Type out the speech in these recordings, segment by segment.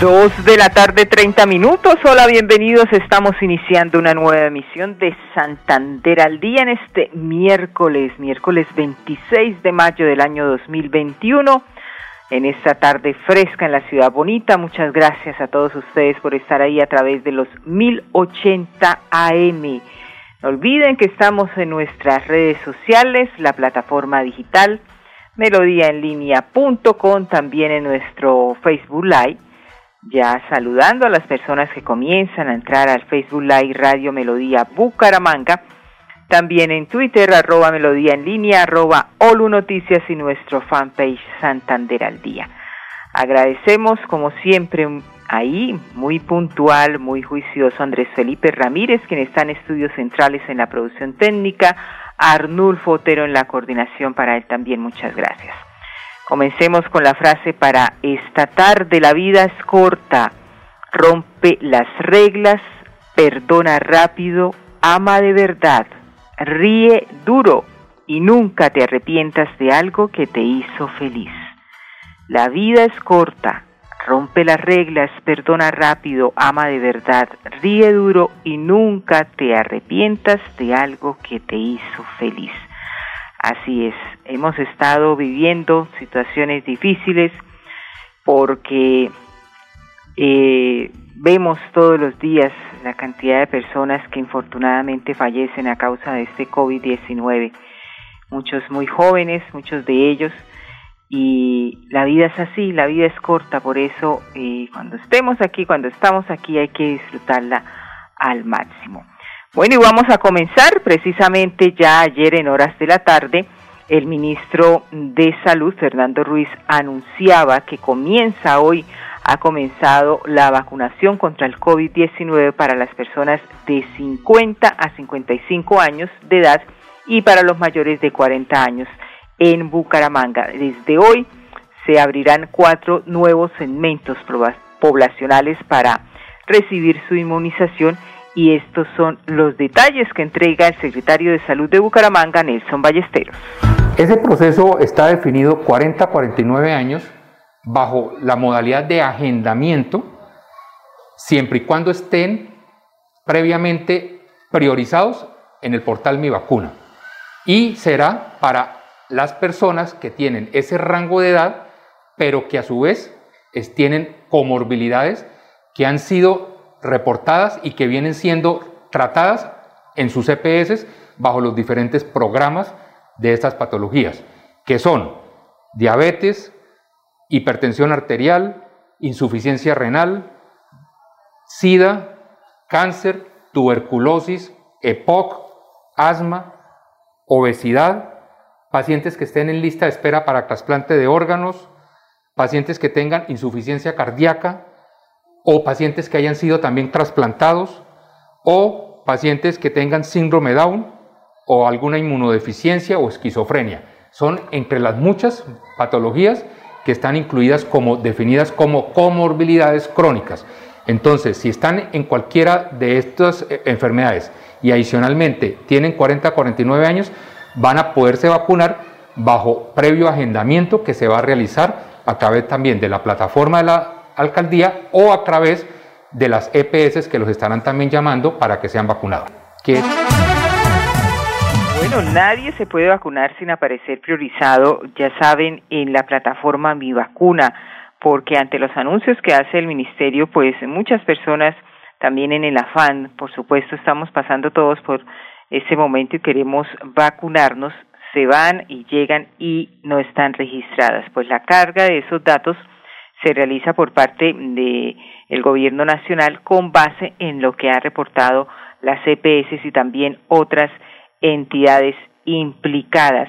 Dos de la tarde, 30 minutos. Hola, bienvenidos. Estamos iniciando una nueva emisión de Santander al día en este miércoles, miércoles 26 de mayo del año 2021. En esta tarde fresca en la ciudad bonita. Muchas gracias a todos ustedes por estar ahí a través de los 1080 AM. No olviden que estamos en nuestras redes sociales, la plataforma digital melodíaenlínea.com, también en nuestro Facebook Live ya saludando a las personas que comienzan a entrar al Facebook Live Radio Melodía Bucaramanga, también en Twitter, arroba Melodía en línea, arroba Olu Noticias y nuestro fanpage Santander al Día. Agradecemos como siempre ahí, muy puntual, muy juicioso, Andrés Felipe Ramírez, quien está en estudios centrales en la producción técnica, Arnulfo Otero en la coordinación, para él también muchas gracias. Comencemos con la frase para esta tarde. La vida es corta, rompe las reglas, perdona rápido, ama de verdad, ríe duro y nunca te arrepientas de algo que te hizo feliz. La vida es corta, rompe las reglas, perdona rápido, ama de verdad, ríe duro y nunca te arrepientas de algo que te hizo feliz. Así es, hemos estado viviendo situaciones difíciles porque eh, vemos todos los días la cantidad de personas que infortunadamente fallecen a causa de este COVID-19. Muchos muy jóvenes, muchos de ellos, y la vida es así, la vida es corta, por eso eh, cuando estemos aquí, cuando estamos aquí hay que disfrutarla al máximo. Bueno, y vamos a comenzar precisamente ya ayer en horas de la tarde. El ministro de Salud, Fernando Ruiz, anunciaba que comienza hoy, ha comenzado la vacunación contra el COVID-19 para las personas de 50 a 55 años de edad y para los mayores de 40 años en Bucaramanga. Desde hoy se abrirán cuatro nuevos segmentos poblacionales para recibir su inmunización y estos son los detalles que entrega el secretario de Salud de Bucaramanga, Nelson Ballesteros. Ese proceso está definido 40-49 años bajo la modalidad de agendamiento, siempre y cuando estén previamente priorizados en el portal Mi Vacuna. Y será para las personas que tienen ese rango de edad, pero que a su vez tienen comorbilidades que han sido reportadas y que vienen siendo tratadas en sus EPS bajo los diferentes programas de estas patologías, que son diabetes, hipertensión arterial, insuficiencia renal, SIDA, cáncer, tuberculosis, EPOC, asma, obesidad, pacientes que estén en lista de espera para trasplante de órganos, pacientes que tengan insuficiencia cardíaca, o pacientes que hayan sido también trasplantados o pacientes que tengan síndrome Down o alguna inmunodeficiencia o esquizofrenia. Son entre las muchas patologías que están incluidas como definidas como comorbilidades crónicas. Entonces, si están en cualquiera de estas eh, enfermedades y adicionalmente tienen 40 a 49 años, van a poderse vacunar bajo previo agendamiento que se va a realizar a través también de la plataforma de la alcaldía o a través de las EPS que los estarán también llamando para que sean vacunados. Bueno, nadie se puede vacunar sin aparecer priorizado, ya saben, en la plataforma Mi Vacuna, porque ante los anuncios que hace el ministerio, pues muchas personas también en el afán, por supuesto, estamos pasando todos por ese momento y queremos vacunarnos, se van y llegan y no están registradas. Pues la carga de esos datos se realiza por parte de el gobierno nacional con base en lo que ha reportado las EPS y también otras entidades implicadas.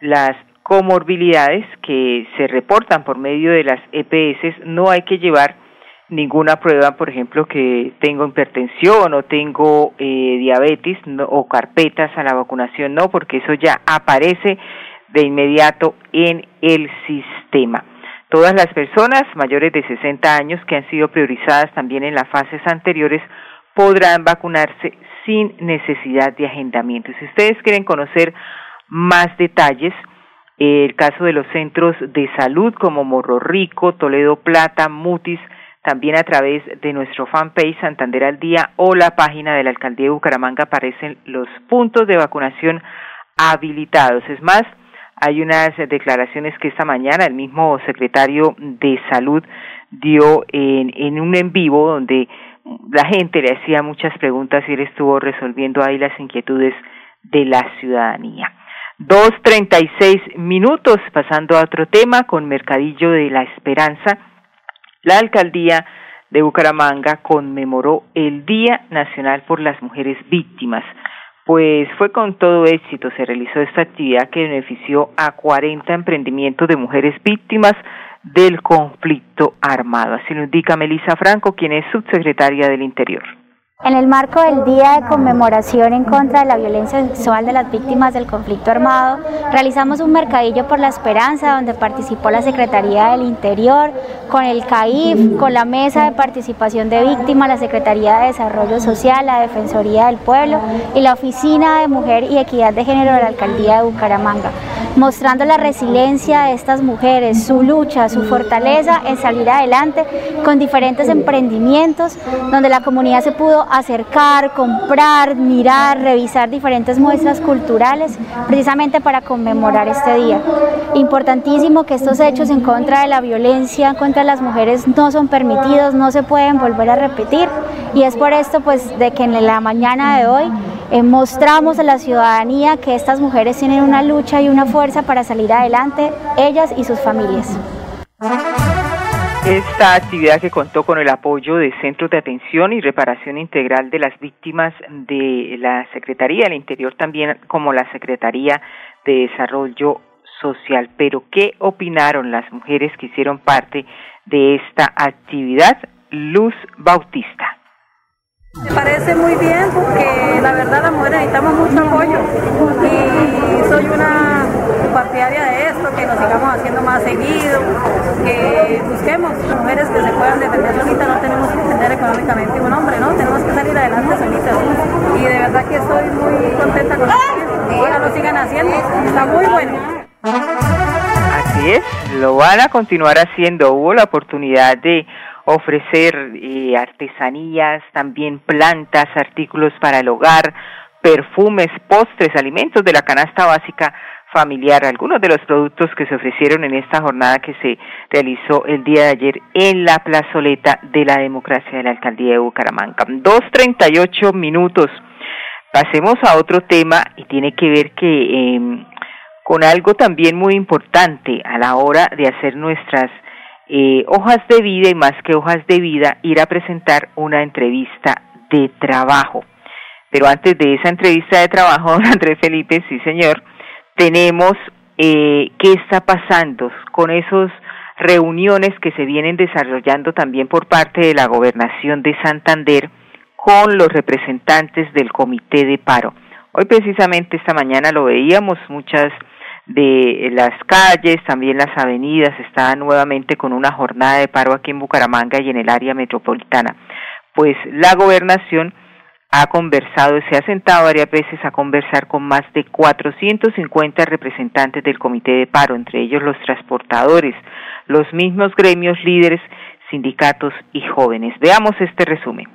Las comorbilidades que se reportan por medio de las EPS, no hay que llevar ninguna prueba, por ejemplo, que tengo hipertensión o tengo eh, diabetes o carpetas a la vacunación, no, porque eso ya aparece de inmediato en el sistema. Todas las personas mayores de 60 años que han sido priorizadas también en las fases anteriores podrán vacunarse sin necesidad de agendamiento. Si ustedes quieren conocer más detalles, el caso de los centros de salud como Morro Rico, Toledo Plata, Mutis, también a través de nuestro fanpage Santander al Día o la página de la Alcaldía de Bucaramanga aparecen los puntos de vacunación habilitados. Es más, hay unas declaraciones que esta mañana el mismo secretario de Salud dio en, en un en vivo donde la gente le hacía muchas preguntas y él estuvo resolviendo ahí las inquietudes de la ciudadanía. Dos treinta y seis minutos, pasando a otro tema con Mercadillo de la Esperanza. La alcaldía de Bucaramanga conmemoró el Día Nacional por las Mujeres Víctimas pues fue con todo éxito. Se realizó esta actividad que benefició a 40 emprendimientos de mujeres víctimas del conflicto armado. Así lo indica Melissa Franco, quien es subsecretaria del Interior. En el marco del Día de Conmemoración en contra de la violencia sexual de las víctimas del conflicto armado, realizamos un mercadillo por la esperanza donde participó la Secretaría del Interior, con el CAIF, con la Mesa de Participación de Víctimas, la Secretaría de Desarrollo Social, la Defensoría del Pueblo y la Oficina de Mujer y Equidad de Género de la Alcaldía de Bucaramanga, mostrando la resiliencia de estas mujeres, su lucha, su fortaleza en salir adelante con diferentes emprendimientos donde la comunidad se pudo acercar, comprar, mirar, revisar diferentes muestras culturales precisamente para conmemorar este día. Importantísimo que estos hechos en contra de la violencia contra las mujeres no son permitidos, no se pueden volver a repetir y es por esto pues de que en la mañana de hoy eh, mostramos a la ciudadanía que estas mujeres tienen una lucha y una fuerza para salir adelante, ellas y sus familias. Esta actividad que contó con el apoyo de Centros de Atención y Reparación Integral de las Víctimas de la Secretaría del Interior, también como la Secretaría de Desarrollo Social. Pero, ¿qué opinaron las mujeres que hicieron parte de esta actividad? Luz Bautista. Me parece muy bien porque la verdad las mujeres necesitamos mucho apoyo y soy una partidaria de esto, que nos sigamos haciendo más seguido, que busquemos mujeres que se puedan defender solitas, no tenemos que defender económicamente un hombre, ¿no? Tenemos que salir adelante solitas. Y de verdad que estoy muy contenta con esto. Ahora lo sigan haciendo, está muy bueno. Así es, lo van a continuar haciendo. Hubo la oportunidad de ofrecer eh, artesanías, también plantas, artículos para el hogar, perfumes, postres, alimentos de la canasta básica familiar, algunos de los productos que se ofrecieron en esta jornada que se realizó el día de ayer en la plazoleta de la democracia de la alcaldía de Bucaramanga. Dos treinta y ocho minutos. Pasemos a otro tema y tiene que ver que eh, con algo también muy importante a la hora de hacer nuestras eh, hojas de vida y más que hojas de vida, ir a presentar una entrevista de trabajo. Pero antes de esa entrevista de trabajo, don Andrés Felipe, sí señor, tenemos eh, qué está pasando con esas reuniones que se vienen desarrollando también por parte de la gobernación de Santander con los representantes del comité de paro. Hoy precisamente esta mañana lo veíamos, muchas de las calles, también las avenidas están nuevamente con una jornada de paro aquí en Bucaramanga y en el área metropolitana. Pues la gobernación ha conversado, se ha sentado varias veces a conversar con más de 450 representantes del comité de paro, entre ellos los transportadores, los mismos gremios líderes, sindicatos y jóvenes. Veamos este resumen.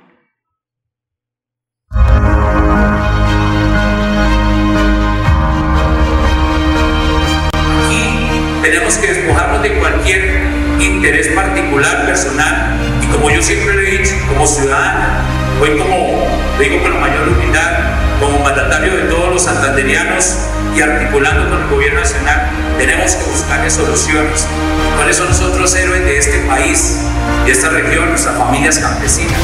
Aquí tenemos que despojarnos de cualquier interés particular, personal, y como yo siempre le he dicho, como ciudadana, Hoy como, lo digo con la mayor humildad, como mandatario de todos los santanderianos y articulando con el gobierno nacional, tenemos que buscarle soluciones. Por eso nosotros héroes de este país, de esta región, nuestras familias campesinas,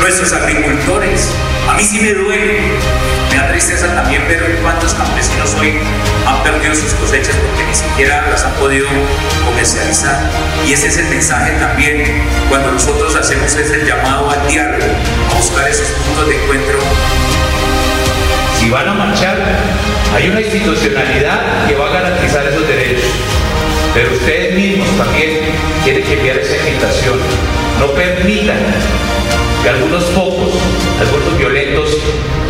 nuestros agricultores, a mí sí me duele Me da tristeza también ver cuántos campesinos hoy han perdido sus cosechas porque ni siquiera las han podido comercializar. Y ese es el mensaje también cuando nosotros hacemos ese llamado al diálogo, a buscar esos puntos de encuentro. Si van a marchar, hay una institucionalidad que va a garantizar esos derechos. Pero ustedes mismos también tienen que enviar esa invitación. No permitan que algunos pocos, algunos violentos,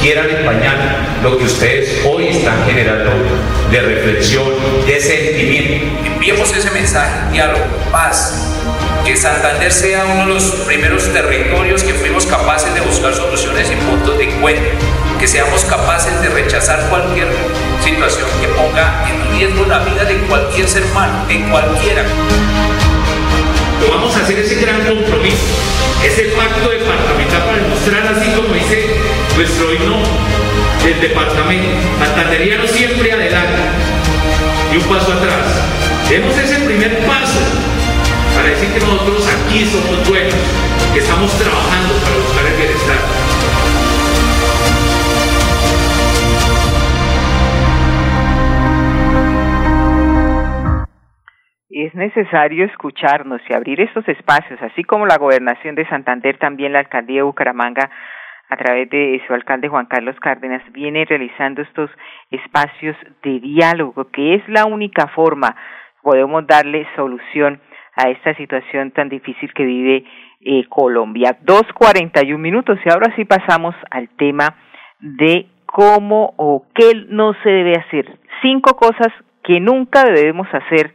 quieran empañar lo que ustedes hoy están generando de reflexión, de sentimiento. Enviemos ese mensaje, diálogo, paz, que Santander sea uno de los primeros territorios que fuimos capaces de buscar soluciones y puntos de encuentro, que seamos capaces de rechazar cualquier situación que ponga en riesgo la vida de cualquier ser humano, de cualquiera. Vamos a hacer ese gran compromiso, ese pacto departamental para demostrar así como dice nuestro himno del departamento, santanderiano siempre adelante y un paso atrás. Demos ese primer paso para decir que nosotros aquí somos buenos, que estamos trabajando para buscar es necesario escucharnos y abrir estos espacios, así como la gobernación de Santander, también la alcaldía de Bucaramanga, a través de su alcalde Juan Carlos Cárdenas, viene realizando estos espacios de diálogo, que es la única forma podemos darle solución a esta situación tan difícil que vive eh, Colombia. Dos cuarenta y un minutos y ahora sí pasamos al tema de cómo o qué no se debe hacer. Cinco cosas que nunca debemos hacer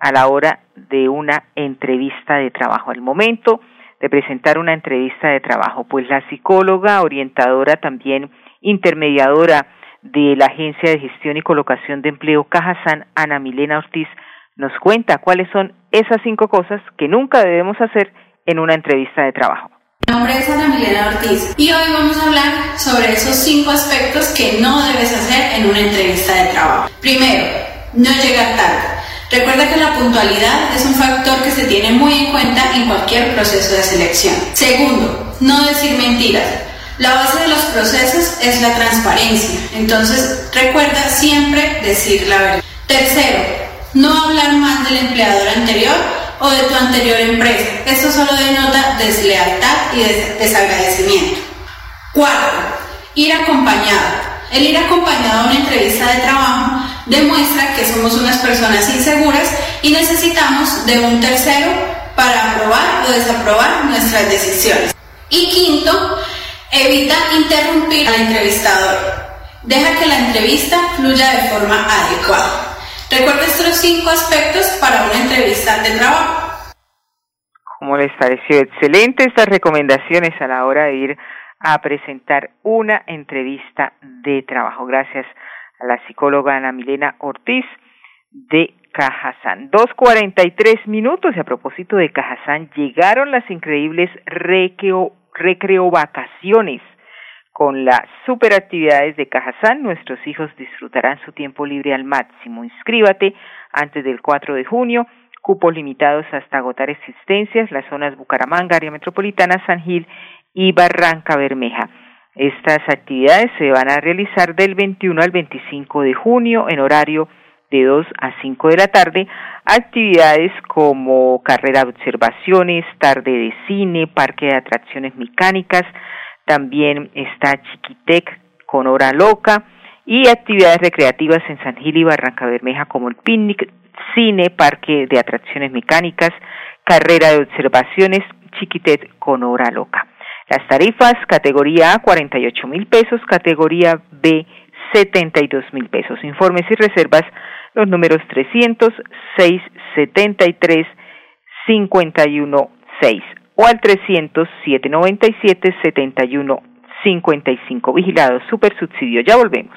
a la hora de una entrevista de trabajo. Al momento de presentar una entrevista de trabajo, pues la psicóloga, orientadora también intermediadora de la Agencia de Gestión y Colocación de Empleo Cajazán, Ana Milena Ortiz, nos cuenta cuáles son esas cinco cosas que nunca debemos hacer en una entrevista de trabajo. Mi nombre es Ana Milena Ortiz y hoy vamos a hablar sobre esos cinco aspectos que no debes hacer en una entrevista de trabajo. Primero, no llegar tarde. Recuerda que la puntualidad es un factor que se tiene muy en cuenta en cualquier proceso de selección. Segundo, no decir mentiras. La base de los procesos es la transparencia, entonces recuerda siempre decir la verdad. Tercero, no hablar mal del empleador anterior o de tu anterior empresa. Esto solo denota deslealtad y desagradecimiento. Cuarto, ir acompañado. El ir acompañado a una entrevista de trabajo demuestra que somos unas personas inseguras y necesitamos de un tercero para aprobar o desaprobar nuestras decisiones. Y quinto, evita interrumpir al entrevistador. Deja que la entrevista fluya de forma adecuada. Recuerda estos cinco aspectos para una entrevista de trabajo. ¿Cómo les pareció? Excelente estas recomendaciones a la hora de ir a presentar una entrevista de trabajo. Gracias a la psicóloga Ana Milena Ortiz de Cajazán. Dos cuarenta y tres minutos y a propósito de Cajazán llegaron las increíbles recreo, recreo vacaciones. Con las superactividades de Cajazán, nuestros hijos disfrutarán su tiempo libre al máximo. Inscríbate antes del 4 de junio. Cupos limitados hasta agotar existencias. Las zonas Bucaramanga, área metropolitana, San Gil y Barranca Bermeja. Estas actividades se van a realizar del 21 al 25 de junio en horario de 2 a 5 de la tarde. Actividades como carrera de observaciones, tarde de cine, parque de atracciones mecánicas. También está Chiquitec con hora loca y actividades recreativas en San Gil y Barranca Bermeja como el picnic, cine, parque de atracciones mecánicas, carrera de observaciones, Chiquitec con hora loca. Las tarifas, categoría A, 48 mil pesos, categoría B, 72 mil pesos. Informes y reservas, los números 300 673 516 o al 300 797 71 55. Vigilados, super subsidio. Ya volvemos.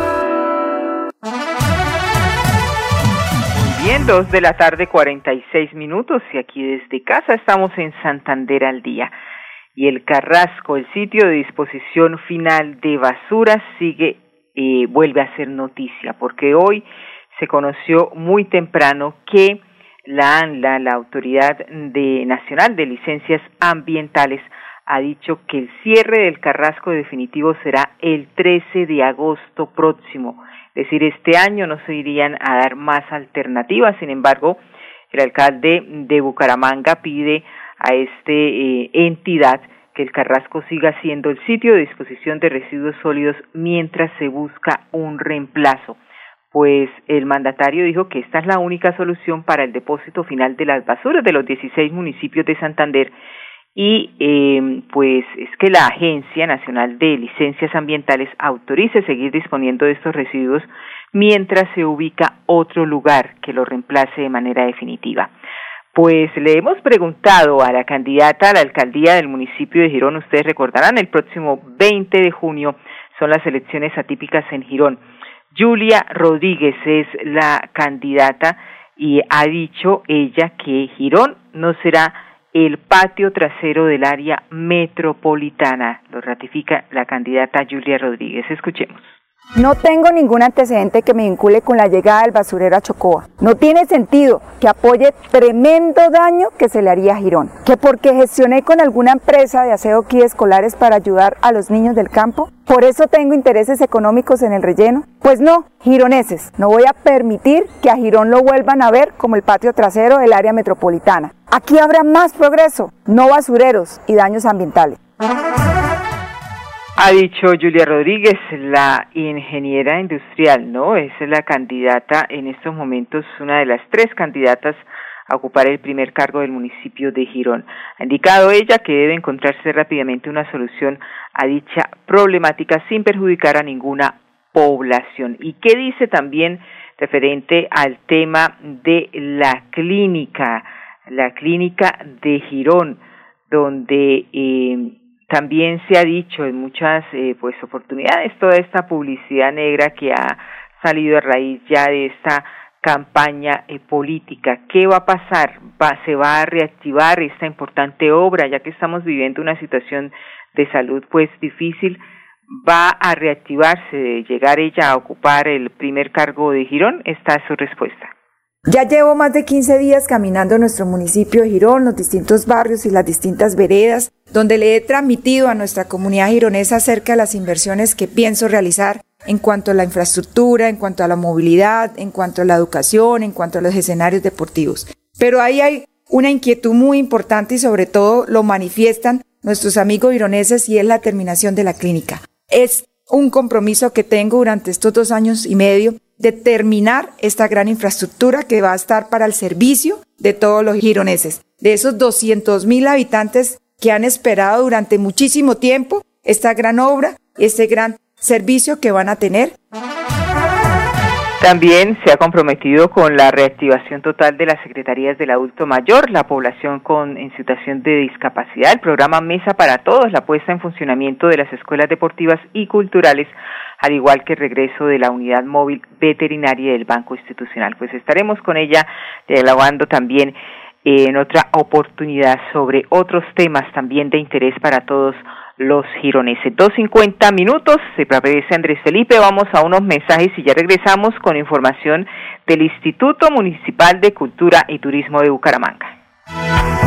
Bien, dos de la tarde, 46 minutos, y aquí desde casa estamos en Santander al día. Y el Carrasco, el sitio de disposición final de basuras, sigue, eh, vuelve a ser noticia, porque hoy se conoció muy temprano que la ANLA, la Autoridad de, Nacional de Licencias Ambientales, ha dicho que el cierre del Carrasco definitivo será el 13 de agosto próximo es decir, este año no se irían a dar más alternativas. Sin embargo, el alcalde de Bucaramanga pide a esta eh, entidad que el Carrasco siga siendo el sitio de disposición de residuos sólidos mientras se busca un reemplazo. Pues el mandatario dijo que esta es la única solución para el depósito final de las basuras de los 16 municipios de Santander y eh, pues es que la Agencia Nacional de Licencias Ambientales autorice seguir disponiendo de estos residuos mientras se ubica otro lugar que lo reemplace de manera definitiva. Pues le hemos preguntado a la candidata a la alcaldía del municipio de Girón, ustedes recordarán, el próximo 20 de junio son las elecciones atípicas en Girón. Julia Rodríguez es la candidata y ha dicho ella que Girón no será el patio trasero del área metropolitana. Lo ratifica la candidata Julia Rodríguez. Escuchemos. No tengo ningún antecedente que me vincule con la llegada del basurero a Chocoa. No tiene sentido que apoye tremendo daño que se le haría a Girón. Que porque gestioné con alguna empresa de aseo kit escolares para ayudar a los niños del campo, por eso tengo intereses económicos en el relleno. Pues no, gironeses, no voy a permitir que a Girón lo vuelvan a ver como el patio trasero del área metropolitana. Aquí habrá más progreso, no basureros y daños ambientales. Ha dicho Julia Rodríguez, la ingeniera industrial, ¿no? Es la candidata en estos momentos, una de las tres candidatas a ocupar el primer cargo del municipio de Girón. Ha indicado ella que debe encontrarse rápidamente una solución a dicha problemática sin perjudicar a ninguna población. ¿Y qué dice también referente al tema de la clínica, la clínica de Girón, donde eh, también se ha dicho en muchas eh, pues oportunidades toda esta publicidad negra que ha salido a raíz ya de esta campaña eh, política. ¿Qué va a pasar? ¿Va, ¿Se va a reactivar esta importante obra ya que estamos viviendo una situación de salud pues difícil? ¿Va a reactivarse llegar ella a ocupar el primer cargo de Girón? Esta es su respuesta. Ya llevo más de 15 días caminando en nuestro municipio de Girón, los distintos barrios y las distintas veredas, donde le he transmitido a nuestra comunidad gironesa acerca de las inversiones que pienso realizar en cuanto a la infraestructura, en cuanto a la movilidad, en cuanto a la educación, en cuanto a los escenarios deportivos. Pero ahí hay una inquietud muy importante y sobre todo lo manifiestan nuestros amigos gironeses y es la terminación de la clínica. Es un compromiso que tengo durante estos dos años y medio de terminar esta gran infraestructura que va a estar para el servicio de todos los gironeses. De esos 200 mil habitantes que han esperado durante muchísimo tiempo esta gran obra, este gran servicio que van a tener. También se ha comprometido con la reactivación total de las secretarías del adulto mayor, la población con en situación de discapacidad, el programa Mesa para Todos, la puesta en funcionamiento de las escuelas deportivas y culturales, al igual que el regreso de la unidad móvil veterinaria del Banco Institucional. Pues estaremos con ella dialogando también en otra oportunidad sobre otros temas también de interés para todos los gironeses. 2.50 minutos, se aparece Andrés Felipe, vamos a unos mensajes y ya regresamos con información del Instituto Municipal de Cultura y Turismo de Bucaramanga.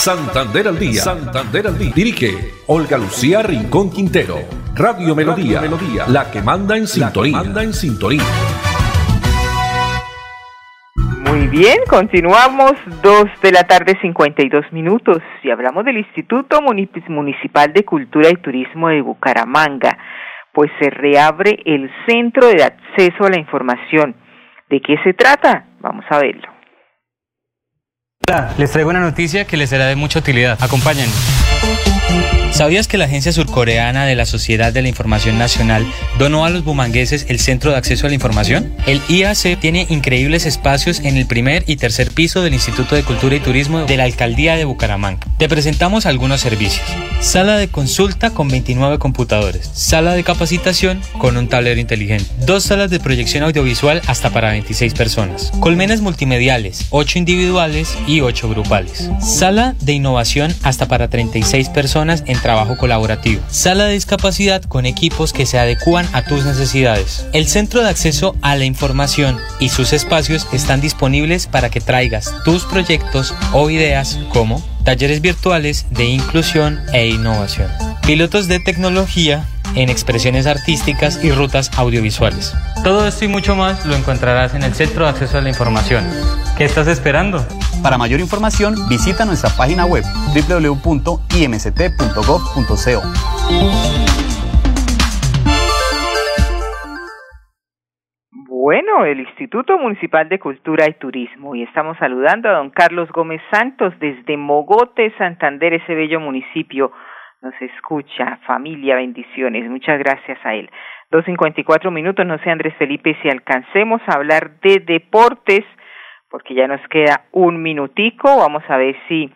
Santander al día. Santander al día. Dirige Olga Lucía Rincón Quintero. Radio Melodía. Melodía. La que manda en sintonía. manda en sintonía. Muy bien, continuamos dos de la tarde 52 minutos y hablamos del Instituto Municipal de Cultura y Turismo de Bucaramanga, pues se reabre el Centro de Acceso a la Información. ¿De qué se trata? Vamos a verlo. Les traigo una noticia que les será de mucha utilidad. Acompáñenme. ¿Sabías que la Agencia Surcoreana de la Sociedad de la Información Nacional donó a los bumangueses el Centro de Acceso a la Información? El IAC tiene increíbles espacios en el primer y tercer piso del Instituto de Cultura y Turismo de la Alcaldía de Bucaramanga. Te presentamos algunos servicios. Sala de consulta con 29 computadores. Sala de capacitación con un tablero inteligente. Dos salas de proyección audiovisual hasta para 26 personas. Colmenas multimediales, 8 individuales y 8 grupales. Sala de innovación hasta para 36 personas trabajo colaborativo. Sala de discapacidad con equipos que se adecúan a tus necesidades. El centro de acceso a la información y sus espacios están disponibles para que traigas tus proyectos o ideas como talleres virtuales de inclusión e innovación, pilotos de tecnología en expresiones artísticas y rutas audiovisuales. Todo esto y mucho más lo encontrarás en el Centro de Acceso a la Información. ¿Qué estás esperando? Para mayor información, visita nuestra página web www.imct.gov.co. Bueno, el Instituto Municipal de Cultura y Turismo y estamos saludando a don Carlos Gómez Santos desde Mogote, Santander, ese bello municipio. Nos escucha, familia, bendiciones. Muchas gracias a él. Dos cincuenta y cuatro minutos, no sé Andrés Felipe si alcancemos a hablar de deportes porque ya nos queda un minutico. Vamos a ver si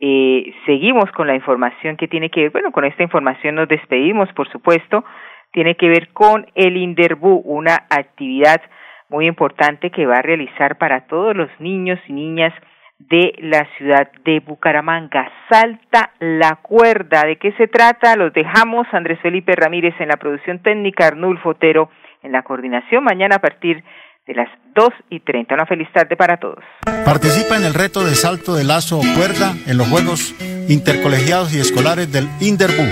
eh, seguimos con la información que tiene que ver, bueno, con esta información nos despedimos, por supuesto, tiene que ver con el Inderbu, una actividad muy importante que va a realizar para todos los niños y niñas de la ciudad de Bucaramanga. Salta la cuerda. ¿De qué se trata? Los dejamos. Andrés Felipe Ramírez en la producción técnica, Arnulfo Otero en la coordinación mañana a partir de las 2 y 30. Una feliz tarde para todos. Participa en el reto de salto de lazo o cuerda en los Juegos Intercolegiados y Escolares del Inderbu.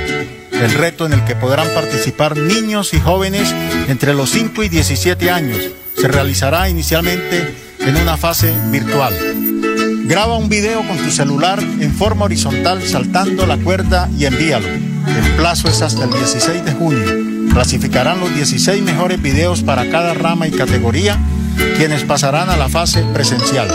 El reto en el que podrán participar niños y jóvenes entre los 5 y 17 años. Se realizará inicialmente en una fase virtual. Graba un video con tu celular en forma horizontal saltando la cuerda y envíalo. El plazo es hasta el 16 de junio. Clasificarán los 16 mejores videos para cada rama y categoría, quienes pasarán a la fase presencial.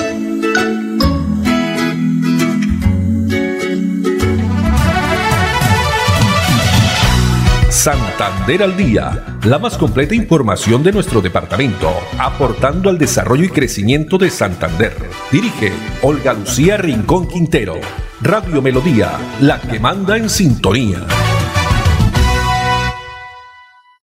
Santander al Día, la más completa información de nuestro departamento, aportando al desarrollo y crecimiento de Santander. Dirige Olga Lucía Rincón Quintero. Radio Melodía, la que manda en sintonía.